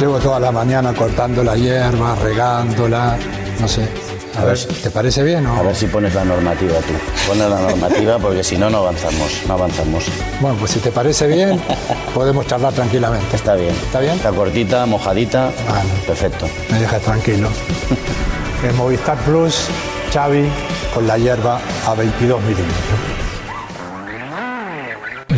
Llevo toda la mañana cortando la hierba, regándola, no sé. A ver, ¿te parece bien o...? A ver si pones la normativa tú. Pones la normativa porque si no, no avanzamos. No avanzamos. Bueno, pues si te parece bien, podemos charlar tranquilamente. Está bien. ¿Está bien? Está cortita, mojadita. Vale. Perfecto. Me dejas tranquilo. En Movistar Plus, Xavi con la hierba a 22 milímetros.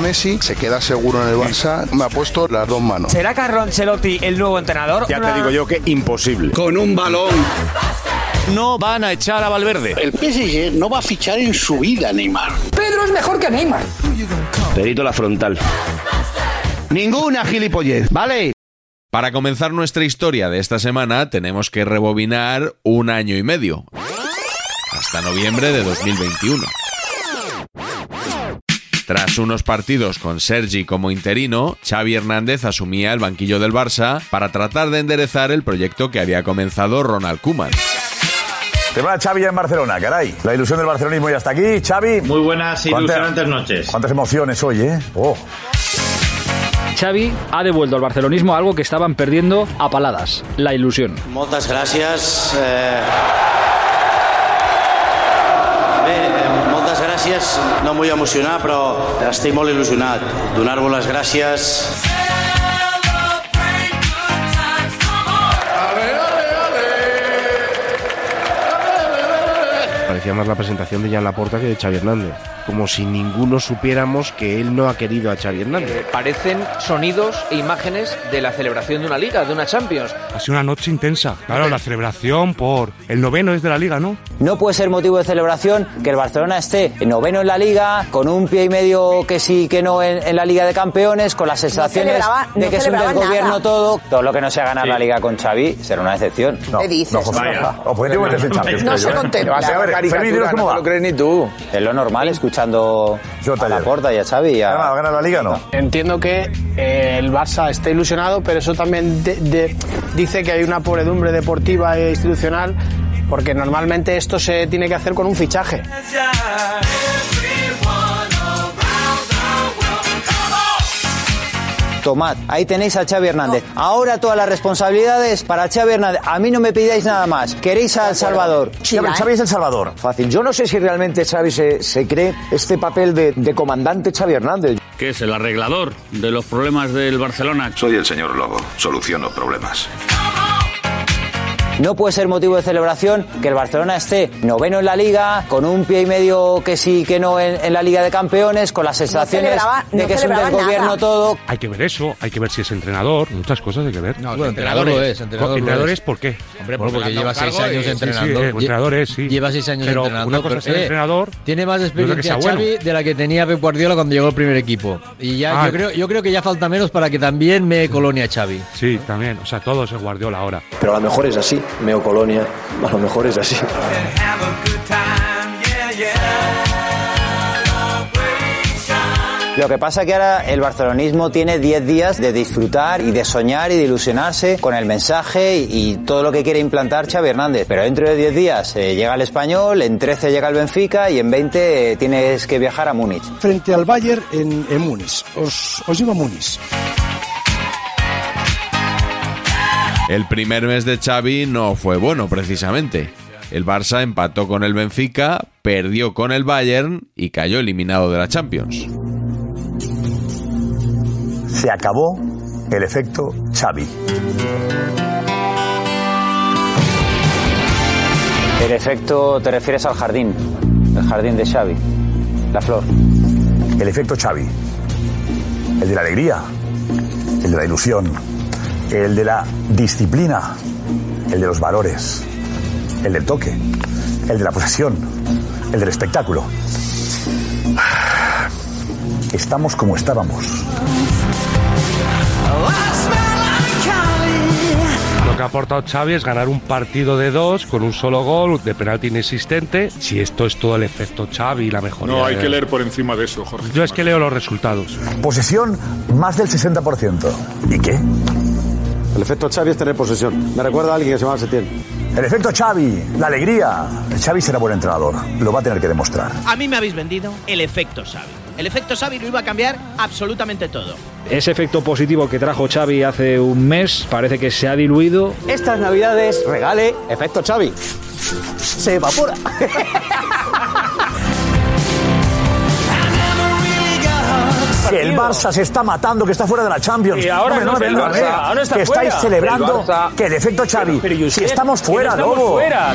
Messi se queda seguro en el Barça. Me ha puesto las dos manos. ¿Será Carlo Ancelotti el nuevo entrenador? Ya te digo yo que imposible. Con un balón. No van a echar a Valverde. El PSG no va a fichar en su vida a Neymar. Pedro es mejor que Neymar. Perito la frontal. Ninguna gilipollez, ¿vale? Para comenzar nuestra historia de esta semana tenemos que rebobinar un año y medio. Hasta noviembre de 2021. Tras unos partidos con Sergi como interino, Xavi Hernández asumía el banquillo del Barça para tratar de enderezar el proyecto que había comenzado Ronald Koeman. Te va Xavi ya en Barcelona, caray. La ilusión del barcelonismo ya está aquí. Xavi. Muy buenas y ¿Cuánta- ilusionantes noches. Cuántas emociones hoy, ¿eh? Oh. Xavi ha devuelto al barcelonismo algo que estaban perdiendo a paladas, la ilusión. Moltes gràcies. Eh... No em vull emocionar, però estic molt il·lusionat. Donar-vos les. Parecía más la presentación de Jan Laporta que de Xavi Hernández. Como si ninguno supiéramos que él no ha querido a Xavi Hernández. Parecen sonidos e imágenes de la celebración de una liga, de una Champions. Ha sido una noche intensa. Claro, la celebración por el noveno es de la liga, ¿no? No puede ser motivo de celebración que el Barcelona esté noveno en la liga, con un pie y medio que sí que no en, en la Liga de Campeones, con las sensaciones de no que es un desgobierno nada. todo. Todo lo que no sea ganar la liga con Xavi será una decepción. No, ¿Qué dices? No, José el Champions. No creo se ¿eh? contempla. A ver, Fermín, cómo va. crees ni tú. Es lo normal escuchando a Laporta y a Xavi. y a- ¿Gana, gana la liga o no? Entiendo que eh, el Barça está ilusionado, pero eso también de- de- dice que hay una pobredumbre deportiva e institucional, porque normalmente esto se tiene que hacer con un fichaje. Tomad, ahí tenéis a Xavi Hernández. Ahora todas las responsabilidades para Xavi Hernández. A mí no me pidáis nada más. ¿Queréis al Salvador? Xavi, Xavi es el Salvador. Fácil. Yo no sé si realmente Xavi se, se cree este papel de, de comandante Xavi Hernández. ¿Qué es el arreglador de los problemas del Barcelona? Soy el señor Lobo. Soluciono problemas. No puede ser motivo de celebración que el Barcelona esté noveno en la liga, con un pie y medio que sí que no en, en la Liga de Campeones, con las sensaciones de no que es un desgobierno nada. todo. Hay que ver eso, hay que ver si es entrenador, muchas cosas hay que ver. No, Bueno, entrenador lo es, entrenador ¿Entrenador es. es por qué? Hombre, Bueno, porque lleva seis años Sí, entrenando. Sí, eh, entrenador es, sí. Lleva seis años Pero entrenando. una cosa es eh, entrenador. Tiene más experiencia bueno. Xavi de la que tenía Pep Guardiola cuando llegó al primer equipo. Y ya Ah. yo creo yo creo que ya falta menos para que también me colonia Xavi. Sí, también. O sea, todo es Guardiola ahora. Pero a lo mejor es así, Meo Colonia. A lo mejor es así. Lo que pasa que ahora el barcelonismo tiene 10 días de disfrutar y de soñar y de ilusionarse con el mensaje y, y todo lo que quiere implantar Xavi Hernández. Pero dentro de 10 días eh, llega el español, en 13 llega el Benfica y en 20 eh, tienes que viajar a Múnich. Frente al Bayern en, en Múnich. Os, os llevo a Múnich. El primer mes de Xavi no fue bueno precisamente. El Barça empató con el Benfica, perdió con el Bayern y cayó eliminado de la Champions. Se acabó el efecto Xavi. El efecto te refieres al jardín, el jardín de Xavi, la flor. El efecto Xavi. El de la alegría, el de la ilusión, el de la disciplina, el de los valores, el del toque, el de la posesión, el del espectáculo. Estamos como estábamos. Lo que ha aportado Xavi es ganar un partido de dos con un solo gol de penalti inexistente. Si esto es todo el efecto Xavi y la mejoría. No, hay de- que leer por encima de eso, Jorge. Yo es que leo los resultados. Posesión más del 60%. ¿Y qué? El efecto Xavi es tener posesión. Me recuerda a alguien que se llama Setién. El efecto Xavi, la alegría. Xavi será buen entrenador. Lo va a tener que demostrar. A mí me habéis vendido el efecto Xavi. El efecto Xavi lo iba a cambiar absolutamente todo. Ese efecto positivo que trajo Xavi hace un mes parece que se ha diluido. Estas navidades regale efecto Xavi. Se evapora. Que el Barça se está matando, que está fuera de la Champions. Y ahora no Barça, eh, ahora está que fuera. estáis celebrando Barça- que el efecto Xavi. Pero, pero, ¿y si estamos no fuera, estamos Lobo. fuera.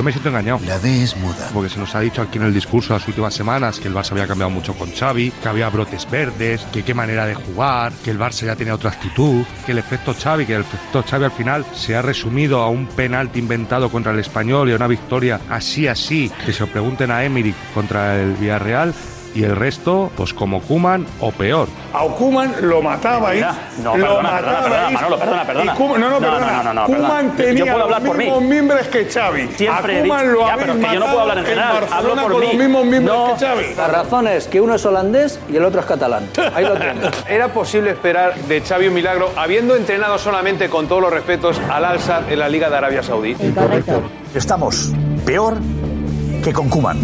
Yo me siento engañado. La D es muda. Porque se nos ha dicho aquí en el discurso las últimas semanas que el Barça había cambiado mucho con Xavi, que había brotes verdes, que qué manera de jugar, que el Barça ya tenía otra actitud, que el efecto Xavi, que el efecto Xavi al final se ha resumido a un penalti inventado contra el Español y a una victoria así así, que se lo pregunten a Emery contra el Villarreal y el resto, pues como Kuman o peor. A Kuman lo matabais. no, lo perdona, perdona, matabais. perdona, Manolo, perdona, perdona. Y Koeman- no, no, No, no, perdona. no, no, no, Koeman perdona. Yo tenía puedo hablar los por mí. mismos miembros que Xavi. Siempre a Koeman lo Ya, pero que yo no puedo hablar en general, hablo por con mí. los mismos miembros No, que Xavi. La razón es que uno es holandés y el otro es catalán. Ahí lo tienes. ¿Era posible esperar de Xavi un milagro habiendo entrenado solamente con todos los respetos al Al-Sadd en la Liga de Arabia Saudí? Estamos peor que con Kuman.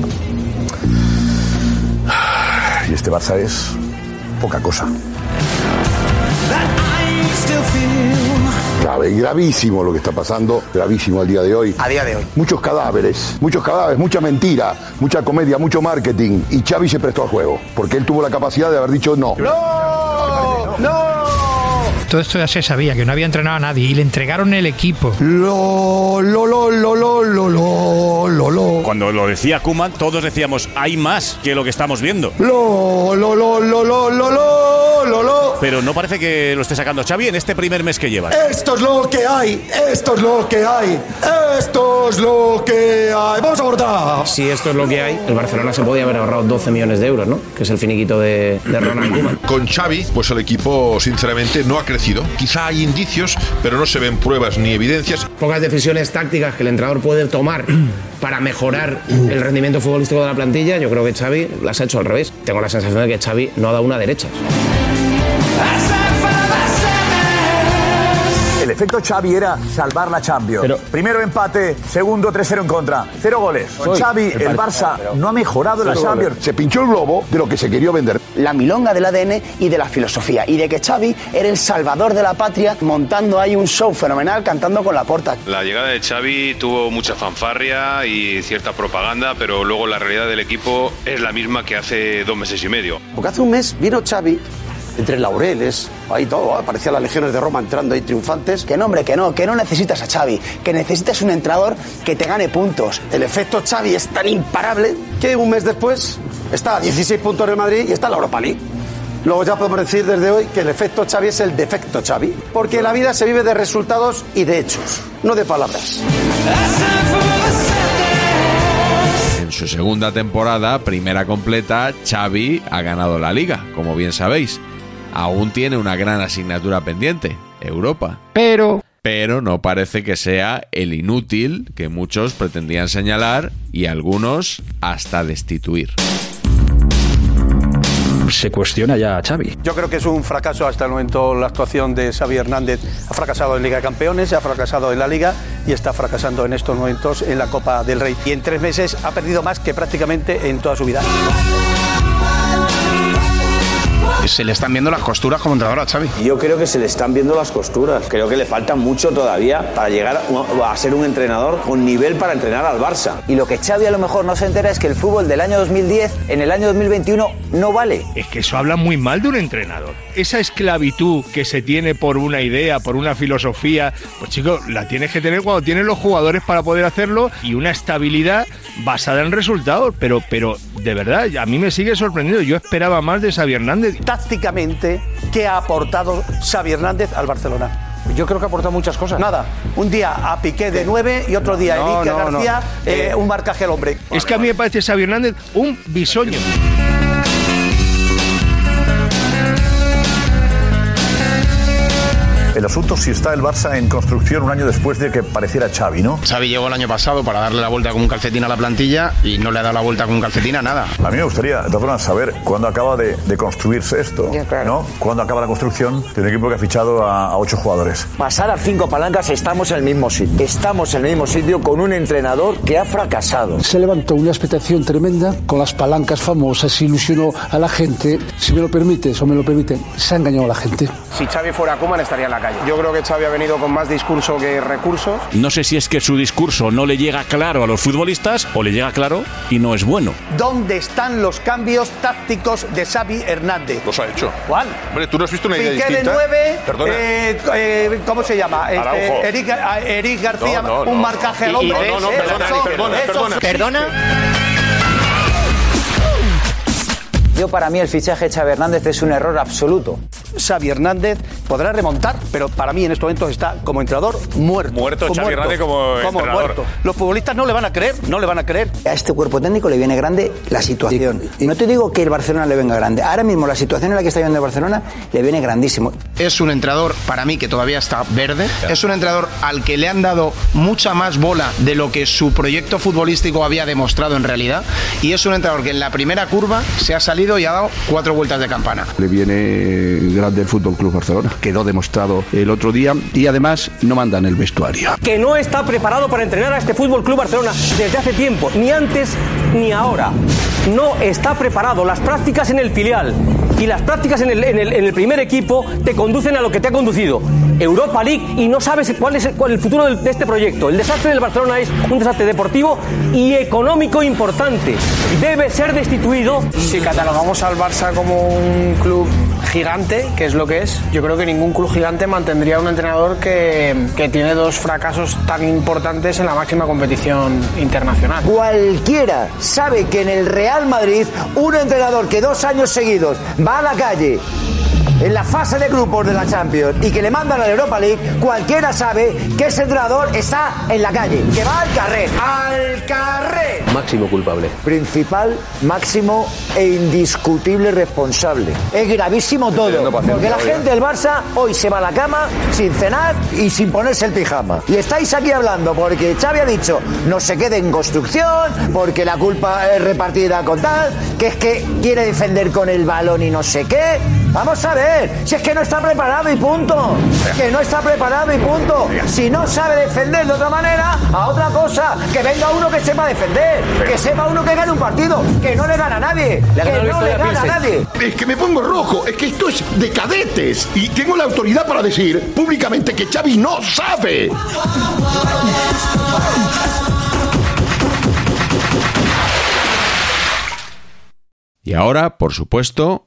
Y este Barça es poca cosa. Grave, gravísimo lo que está pasando, gravísimo al día de hoy. A día de hoy. Muchos cadáveres, muchos cadáveres, mucha mentira, mucha comedia, mucho marketing. Y Xavi se prestó al juego, porque él tuvo la capacidad de haber dicho no. ¡No! todo esto ya se sabía, que no había entrenado a nadie y le entregaron el equipo. Lo, lo, lo, lo, lo, lo, lo, lo. Cuando lo decía Kuman, todos decíamos, hay más que lo que estamos viendo. Lo, lo, lo, lo, lo, lo, lo lo, lo. Pero no parece que lo esté sacando Xavi en este primer mes que lleva. Esto es lo que hay, esto es lo que hay, esto es lo que hay. Vamos a votar. Si esto es lo que hay, el Barcelona se podía haber ahorrado 12 millones de euros, ¿no? Que es el finiquito de, de Ronald Koeman. Con Xavi, pues el equipo sinceramente no ha crecido. Quizá hay indicios, pero no se ven pruebas ni evidencias. Pocas decisiones tácticas que el entrenador puede tomar para mejorar el rendimiento futbolístico de la plantilla, yo creo que Xavi las ha hecho al revés. Tengo la sensación de que Xavi no ha dado una derecha. El efecto Xavi era salvar la Champions. Primero empate, segundo 3-0 en contra. Cero goles. Con. Xavi, el Barça no ha mejorado la Champions. goles. Se pinchó el globo de lo que se quería vender. La milonga del ADN y de la filosofía. Y de que Xavi era el salvador de la patria montando ahí un show fenomenal cantando con la porta. La llegada de Xavi tuvo mucha fanfarria y cierta propaganda, pero luego la realidad del equipo es la misma que hace dos meses y medio. Porque hace un mes vino Xavi entre laureles, ahí todo, aparecían las legiones de Roma entrando ahí triunfantes. Que no, hombre, que no, que no necesitas a Xavi, que necesitas un entrenador que te gane puntos. El efecto Xavi es tan imparable que un mes después está a 16 puntos en Madrid y está en la Europa League. Luego ya podemos decir desde hoy que el efecto Xavi es el defecto Xavi, porque la vida se vive de resultados y de hechos, no de palabras. En su segunda temporada, primera completa, Xavi ha ganado la liga, como bien sabéis. Aún tiene una gran asignatura pendiente, Europa. Pero... pero no parece que sea el inútil que muchos pretendían señalar y algunos hasta destituir se cuestiona ya a Xavi. Yo creo que es un fracaso hasta el momento la actuación de Xavi Hernández. Ha fracasado en Liga de Campeones, ha fracasado en la Liga y está fracasando en estos momentos en la Copa del Rey. Y en tres meses ha perdido más que prácticamente en toda su vida se le están viendo las costuras como entrenador a Xavi. Yo creo que se le están viendo las costuras. Creo que le falta mucho todavía para llegar a ser un entrenador con nivel para entrenar al Barça. Y lo que Xavi a lo mejor no se entera es que el fútbol del año 2010 en el año 2021 no vale. Es que eso habla muy mal de un entrenador. Esa esclavitud que se tiene por una idea, por una filosofía, pues chicos, la tienes que tener cuando tienes los jugadores para poder hacerlo y una estabilidad basada en resultados. Pero, pero de verdad, a mí me sigue sorprendiendo. Yo esperaba más de Xavi Hernández tácticamente qué ha aportado Xavi Hernández al Barcelona. Yo creo que ha aportado muchas cosas. Nada. Un día a Piqué de 9 y otro día a Enrique García, eh, un marcaje al hombre. Es que a mí me parece Xavi Hernández un bisoño. El asunto si está el Barça en construcción un año después de que pareciera Xavi, ¿no? Xavi llegó el año pasado para darle la vuelta con un calcetín a la plantilla y no le ha dado la vuelta con un calcetín a nada. A mí me gustaría, de todas formas, saber cuándo acaba de, construirse esto, ¿no? Cuándo acaba la construcción de un equipo que ha fichado a, ocho jugadores. Pasar a cinco palancas estamos en el mismo sitio. Estamos en el mismo sitio con un entrenador que ha fracasado. Se levantó una expectación tremenda con las palancas famosas, se ilusionó a la gente. Si me lo permites o me lo permiten, se ha engañado a la gente. Si Xavi fuera Koeman estaría en la yo creo que Xavi ha venido con más discurso que recursos. No sé si es que su discurso no le llega claro a los futbolistas o le llega claro y no es bueno. ¿Dónde están los cambios tácticos de Xavi Hernández? Los ha hecho. ¿Cuál? Hombre, tú no has visto una idea Piqué distinta. de 9, Perdona. Eh, eh, ¿cómo se llama? Este, Eric, Eric, García, no, no, un no, marcaje al hombre. No, no, perdona, perdona, perdona. ¿Perdona? Yo para mí el fichaje de Xavi Hernández es un error absoluto. Xavi Hernández podrá remontar, pero para mí en estos momentos está como entrenador muerto. Muerto Xavi Hernández como, entrenador. muerto. Los futbolistas no le van a creer, no le van a creer. A este cuerpo técnico le viene grande la situación. Y no te digo que el Barcelona le venga grande. Ahora mismo la situación en la que está viviendo el Barcelona le viene grandísimo. Es un entrenador para mí que todavía está verde. Es un entrenador al que le han dado mucha más bola de lo que su proyecto futbolístico había demostrado en realidad. Y es un entrenador que en la primera curva se ha salido y ha dado cuatro vueltas de campana. Le viene grande el Fútbol Club Barcelona. Quedó demostrado el otro día y además no mandan el vestuario. Que no está preparado para entrenar a este Fútbol Club Barcelona desde hace tiempo, ni antes ni ahora. No está preparado. Las prácticas en el filial y las prácticas en el, en el, en el primer equipo te conducen a lo que te ha conducido. Europa League y no sabes cuál es el, cuál el futuro de este proyecto. El desastre del Barcelona es un desastre deportivo y económico importante. Debe ser destituido. Si catalogamos al Barça como un club gigante, que es lo que es, yo creo que ningún club gigante mantendría un entrenador que, que tiene dos fracasos tan importantes en la máxima competición internacional. Cualquiera sabe que en el Real Madrid un entrenador que dos años seguidos va a la calle en la fase de grupos de la Champions y que le mandan a la Europa League, cualquiera sabe que ese entrenador está en la calle, que va al carrer. ¡Al carrer! Máximo culpable. Principal, máximo e indiscutible responsable. Es gravísimo todo. Porque la gente del Barça hoy se va a la cama sin cenar y sin ponerse el pijama. Y estáis aquí hablando porque Xavi ha dicho no se quede en construcción, porque la culpa es repartida con tal, que es que quiere defender con el balón y no sé qué. Vamos a ver, si es que no está preparado y punto. Que no está preparado y punto. Si no sabe defender de otra manera, a otra cosa. Que venga uno que sepa defender. Que sepa uno que gane un partido. Que no le gana a nadie. Que no le gana a nadie. Es que me pongo rojo, es que esto es de cadetes. Y tengo la autoridad para decir públicamente que Xavi no sabe. Y ahora, por supuesto,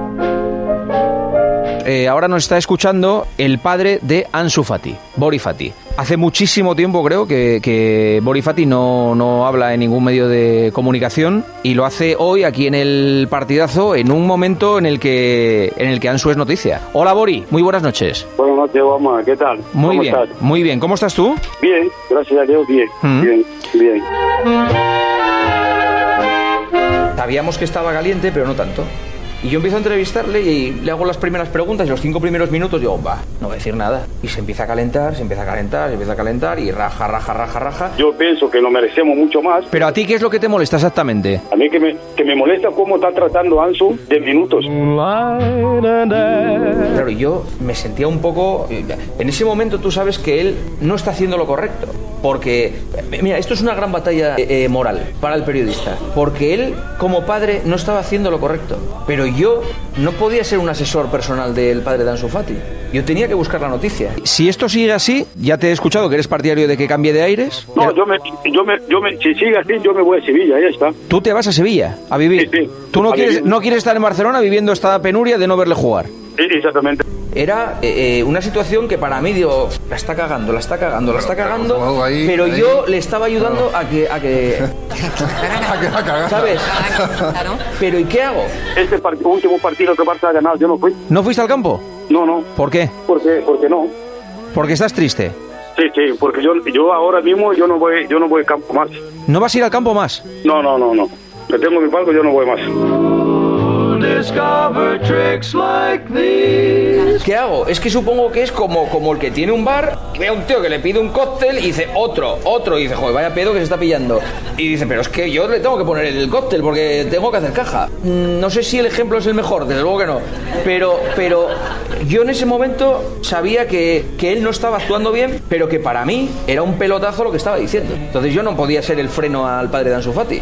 Eh, ahora nos está escuchando el padre de Ansu Fati, Bori Fati. Hace muchísimo tiempo creo que, que Bori Fati no, no habla en ningún medio de comunicación y lo hace hoy aquí en el partidazo en un momento en el que en el que Ansu es noticia. Hola Bori, muy buenas noches. Buenas noches, Obama. ¿Qué tal? Muy ¿Cómo bien, estás? muy bien. ¿Cómo estás tú? Bien, gracias a Dios, bien. Mm. Bien, bien. Sabíamos que estaba caliente, pero no tanto. Y yo empiezo a entrevistarle y le hago las primeras preguntas y los cinco primeros minutos digo, va, no voy a decir nada. Y se empieza a calentar, se empieza a calentar, se empieza a calentar y raja, raja, raja, raja. Yo pienso que lo merecemos mucho más. Pero a ti, ¿qué es lo que te molesta exactamente? A mí que me, que me molesta cómo está tratando Ansu de minutos. Claro, yo me sentía un poco... En ese momento tú sabes que él no está haciendo lo correcto. Porque, mira, esto es una gran batalla eh, eh, moral para el periodista. Porque él, como padre, no estaba haciendo lo correcto. Pero yo no podía ser un asesor personal del padre de Ansu Fati. Yo tenía que buscar la noticia. Si esto sigue así, ya te he escuchado que eres partidario de que cambie de aires. No, yo me, yo me, yo me, si sigue así, yo me voy a Sevilla, ya está. Tú te vas a Sevilla a vivir. Tú no a quieres, vivir. no quieres estar en Barcelona viviendo esta penuria de no verle jugar. Sí, exactamente. Era eh, eh, una situación que para mí, digo, la está cagando, la está cagando, la está cagando, ahí, pero ahí. yo le estaba ayudando a que... A que ¿Sabes? Pero ¿y qué hago? Este part- último partido que Barça ha ganado, yo no fui. ¿No fuiste al campo? No, no. ¿Por qué? Porque, porque no. Porque estás triste. Sí, sí, porque yo, yo ahora mismo yo no voy, yo no voy al campo más. ¿No vas a ir al campo más? No, no, no, no. Yo tengo mi palco, yo no voy más. ¿Qué hago? Es que supongo que es como, como el que tiene un bar, ve a un tío que le pide un cóctel y dice otro, otro, y dice, joder, vaya pedo que se está pillando. Y dice, pero es que yo le tengo que poner el cóctel porque tengo que hacer caja. Mm, No sé si el ejemplo es el mejor, desde luego que no. Pero, pero yo en ese momento sabía que, que él no estaba actuando bien, pero que para mí era un pelotazo lo que estaba diciendo. Entonces yo no podía ser el freno al padre de Ansu Fati.